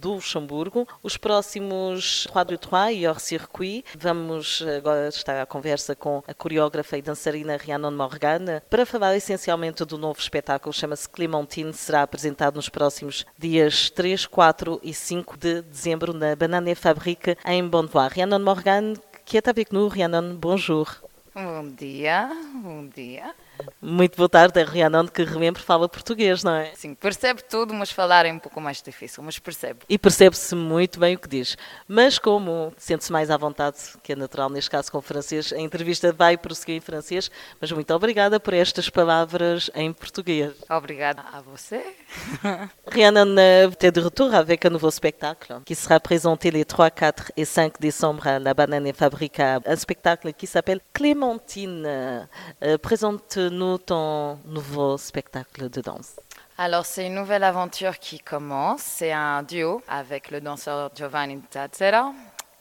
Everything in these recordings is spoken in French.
Do Luxemburgo. Os próximos Quadro Trois e Hors Circuit. Vamos agora estar à conversa com a coreógrafa e dançarina Rhiannon Morgan para falar essencialmente do novo espetáculo. Chama-se Clementine. Será apresentado nos próximos dias 3, 4 e 5 de dezembro na Banane Fabrique em Bonnevoie. Rhiannon Morgan, qui est avec nous. Rhiannon, bonjour. Bom dia, bom dia. Muito boa tarde, é Rhiannon que remembro fala português, não é? Sim, percebe tudo, mas falar é um pouco mais difícil, mas percebe. E percebe-se muito bem o que diz. Mas como sente-se mais à vontade, que é natural neste caso com o francês, a entrevista vai prosseguir em francês, mas muito obrigada por estas palavras em português. Obrigada a você. Rhiannon est de retour avec un nouveau spectacle qui sera présenté les 3, 4 et 5 décembre à la Banane Fabrica. Un spectacle qui s'appelle Clémentine. Euh, Présente-nous ton nouveau spectacle de danse? Alors, c'est une nouvelle aventure qui commence. C'est un duo avec le danseur Giovanni Tazzera.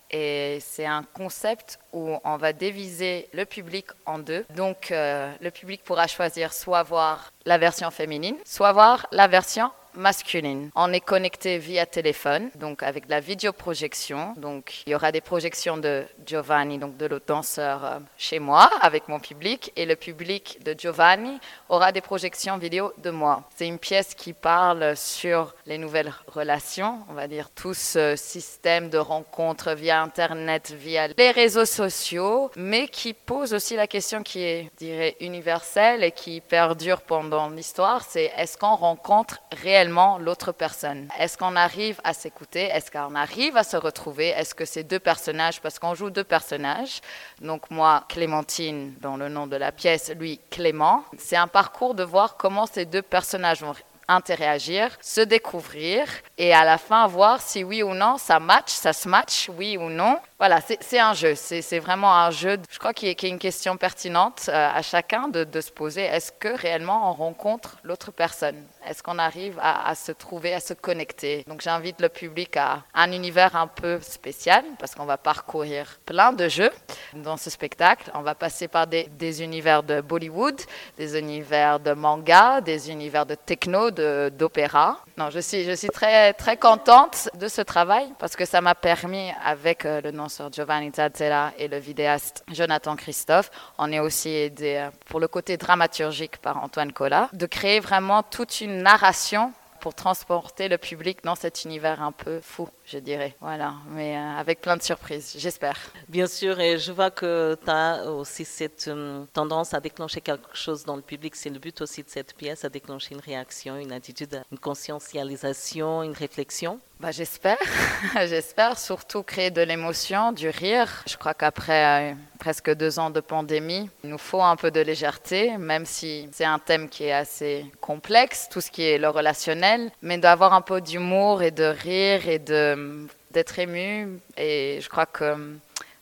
Et c'est un concept où on va diviser le public en deux. Donc, euh, le public pourra choisir soit voir la version féminine, soit voir la version masculine. On est connecté via téléphone, donc avec la vidéoprojection. Donc il y aura des projections de Giovanni, donc de l'autre danseur euh, chez moi, avec mon public, et le public de Giovanni aura des projections vidéo de moi. C'est une pièce qui parle sur les nouvelles relations, on va dire tout ce système de rencontres via Internet, via les réseaux sociaux, mais qui pose aussi la question qui est, je dirais, universelle et qui perdure pendant l'histoire, c'est est-ce qu'on rencontre réellement l'autre personne. Est-ce qu'on arrive à s'écouter? Est-ce qu'on arrive à se retrouver? Est-ce que ces deux personnages, parce qu'on joue deux personnages, donc moi Clémentine dans le nom de la pièce, lui Clément, c'est un parcours de voir comment ces deux personnages vont interagir, se découvrir et à la fin voir si oui ou non ça match, ça se match, oui ou non. Voilà, c'est un jeu, c'est vraiment un jeu, je crois qu'il y, a une question pertinente euh, à chacun de, se poser, est-ce que réellement on rencontre l'autre personne? Est-ce qu'on arrive à, se trouver, à se connecter? Donc j'invite le public à un univers un peu spécial parce qu'on va parcourir plein de jeux dans ce spectacle. On va passer par des, univers de Bollywood, des univers de manga, des univers de techno, d'opéra. Non, je suis, je suis très, très contente de ce travail parce que ça m'a permis, avec euh, le danseur Giovanni Zazzella et le vidéaste Jonathan Christophe, on est aussi aidé euh, pour le côté dramaturgique par Antoine Collat, de créer vraiment toute une narration pour transporter le public dans cet univers un peu fou, je dirais. Voilà, mais euh, avec plein de surprises, j'espère. Bien sûr, et je vois que tu as aussi cette euh, tendance à déclencher quelque chose dans le public. C'est le but aussi de cette pièce, à déclencher une réaction, une attitude, une conscientisation, une réflexion. Bah, j'espère, j'espère surtout créer de l'émotion, du rire. Je crois qu'après euh, presque deux ans de pandémie, il nous faut un peu de légèreté, même si c'est un thème qui est assez complexe, tout ce qui est le relationnel, mais d'avoir un peu d'humour et de rire et d'être ému. Et je crois que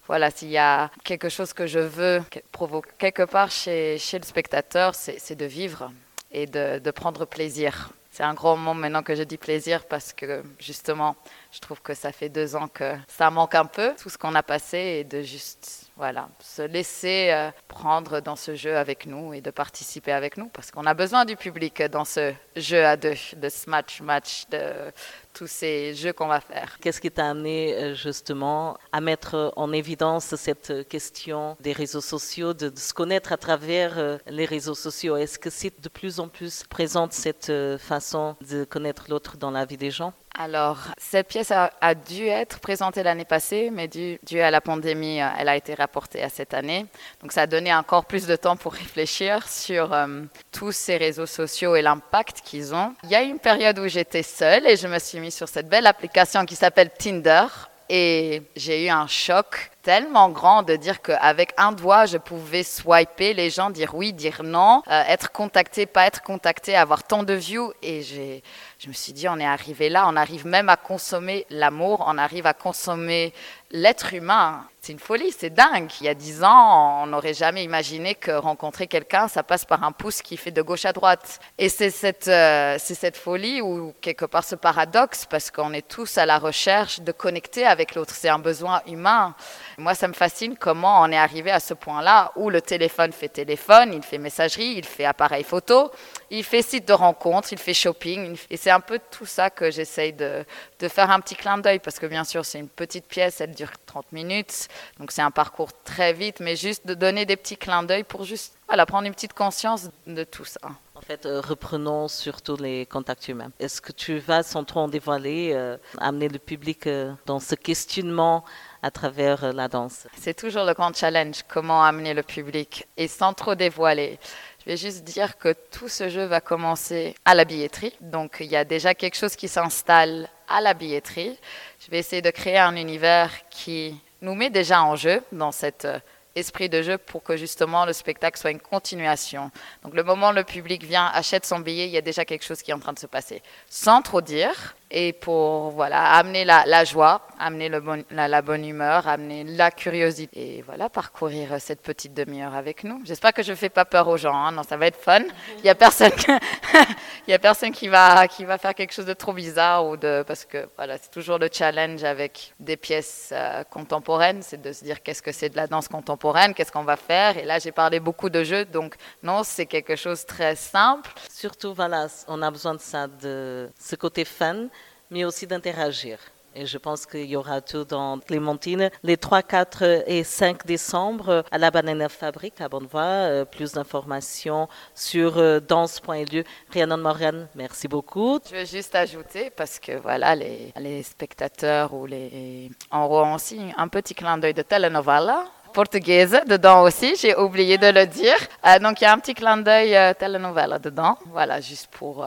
voilà, s'il y a quelque chose que je veux provoquer quelque part chez, le spectateur, c'est de vivre et de prendre plaisir. C'est un grand mot maintenant que je dis plaisir parce que justement, je trouve que ça fait deux ans que ça manque un peu, tout ce qu'on a passé, et de juste voilà, se laisser euh, prendre dans ce jeu avec nous et de participer avec nous parce qu'on a besoin du public dans ce jeu à deux, de ce match-match, de tous ces jeux qu'on va faire. Qu'est-ce qui t'a amené justement à mettre en évidence cette question des réseaux sociaux, de, se connaître à travers les réseaux sociaux? Est-ce que c'est de plus en plus présente cette façon de connaître l'autre dans la vie des gens alors, cette pièce a, dû être présentée l'année passée, mais dû, à la pandémie, elle a été rapportée à cette année. Donc, ça a donné encore plus de temps pour réfléchir sur euh, tous ces réseaux sociaux et l'impact qu'ils ont. Il y a une période où j'étais seule et je me suis mise sur cette belle application qui s'appelle Tinder. Et j'ai eu un choc tellement grand de dire qu'avec un doigt, je pouvais swiper les gens, dire oui, dire non, euh, être contacté, pas être contacté, avoir tant de views. Et je me suis dit, on est arrivé là, on arrive même à consommer l'amour, on arrive à consommer l'être humain. C'est une folie, c'est dingue. Il y a dix ans, on n'aurait jamais imaginé que rencontrer quelqu'un, ça passe par un pouce qui fait de gauche à droite. Et c'est cette, euh, c'est cette folie ou quelque part ce paradoxe, parce qu'on est tous à la recherche de connecter avec l'autre. C'est un besoin humain. Moi, ça me fascine comment on est arrivé à ce point-là où le téléphone fait téléphone, il fait messagerie, il fait appareil photo, il fait site de rencontre, il fait shopping. Et c'est un peu tout ça que j'essaye de, de faire un petit clin d'œil, parce que bien sûr, c'est une petite pièce, elle dure 30 minutes. Donc c'est un parcours très vite, mais juste de donner des petits clins d'œil pour juste voilà, prendre une petite conscience de tout ça. Fait, euh, reprenons surtout les contacts humains. Est-ce que tu vas, sans trop en dévoiler, euh, amener le public euh, dans ce questionnement à travers la danse? C'est toujours le grand challenge, comment amener le public et sans trop dévoiler. Je vais juste dire que tout ce jeu va commencer à la billetterie. Donc il y a déjà quelque chose qui s'installe à la billetterie. Je vais essayer de créer un univers qui nous met déjà en jeu dans cet euh, esprit de jeu pour que justement le spectacle soit une continuation. Donc le moment où le public vient, achète son billet, il y a déjà quelque chose qui est en train de se passer. Sans trop dire, et pour voilà amener la, joie, amener la, bonne humeur, amener la curiosité et voilà parcourir cette petite demi-heure avec nous. J'espère que je ne fais pas peur aux gens. Hein. Non, ça va être fun. Il y a personne, il a personne qui va qui va faire quelque chose de trop bizarre ou de parce que voilà c'est toujours le challenge avec des pièces euh, contemporaines, c'est de se dire qu'est-ce que c'est de la danse contemporaine, qu'est-ce qu'on va faire. Et là j'ai parlé beaucoup de jeux, donc non c'est quelque chose de très simple. Surtout voilà, on a besoin de ça, de ce côté fun mais aussi d'interagir. Et je pense qu'il y aura tout dans Clémentine. Les 3, 4 et 5 décembre à la Banana Fabrique à Bonnevoie. Euh, plus d'informations sur euh, danse.lieu. Rhiannon Morgan, merci beaucoup. Je veux juste ajouter, parce que voilà, les, spectateurs ou les auront aussi un petit clin d'œil de telenovela portugaise dedans aussi, j'ai oublié de le dire. Euh, donc il y a un petit clin d'œil telenovela dedans, voilà, juste pour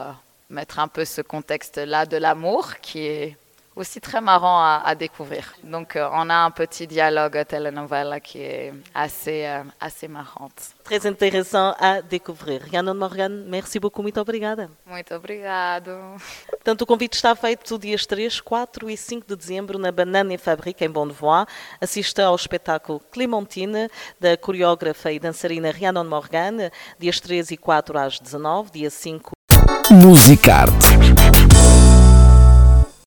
mettre un peu ce contexte-là de l'amour qui est aussi très marrant à, découvrir. Donc euh, on a un petit dialogue telenovela qui est assez, euh, assez marrante. Très intéressant à découvrir. Rhiannon Morgan, merci beaucoup, muito obrigada. Muito obrigado. Portanto, o convite está feito dias 3, 4 e 5 de dezembro na Banana em Fábrica, em Bonnevoie. Assista ao espetáculo Clementine, da coreógrafa e dançarina Rhiannon Morgan, dias 3 e 4 às 19, dia 5 Musicarte.